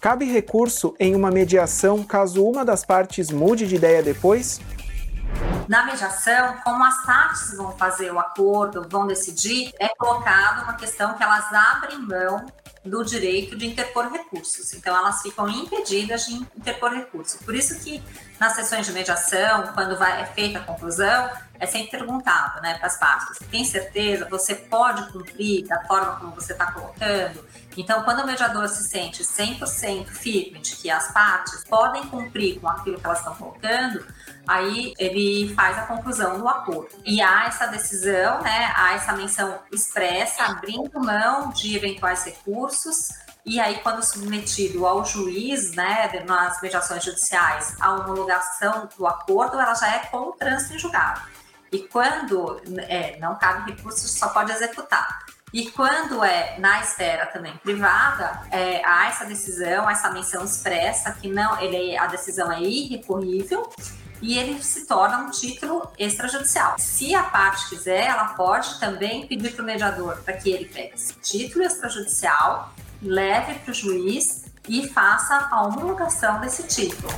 Cabe recurso em uma mediação caso uma das partes mude de ideia depois? Na mediação, como as partes vão fazer o acordo, vão decidir, é colocado uma questão que elas abrem mão do direito de interpor recursos. Então, elas ficam impedidas de interpor recursos. Por isso que nas sessões de mediação, quando vai, é feita a conclusão, é sempre perguntado né, para as partes: tem certeza? Você pode cumprir da forma como você está colocando? Então, quando o mediador se sente 100% firme de que as partes podem cumprir com aquilo que elas estão colocando, aí ele faz a conclusão do acordo. E há essa decisão, né, há essa menção expressa, abrindo mão de eventuais recursos, e aí, quando submetido ao juiz, né, nas mediações judiciais, a homologação do acordo, ela já é com o trânsito em julgado. E quando é, não cabe recurso, só pode executar. E quando é na esfera também privada, é, há essa decisão, essa menção expressa que não, ele, a decisão é irrecorrível e ele se torna um título extrajudicial. Se a parte quiser, ela pode também pedir para o mediador para que ele pegue esse título extrajudicial, leve para o juiz e faça a homologação desse título.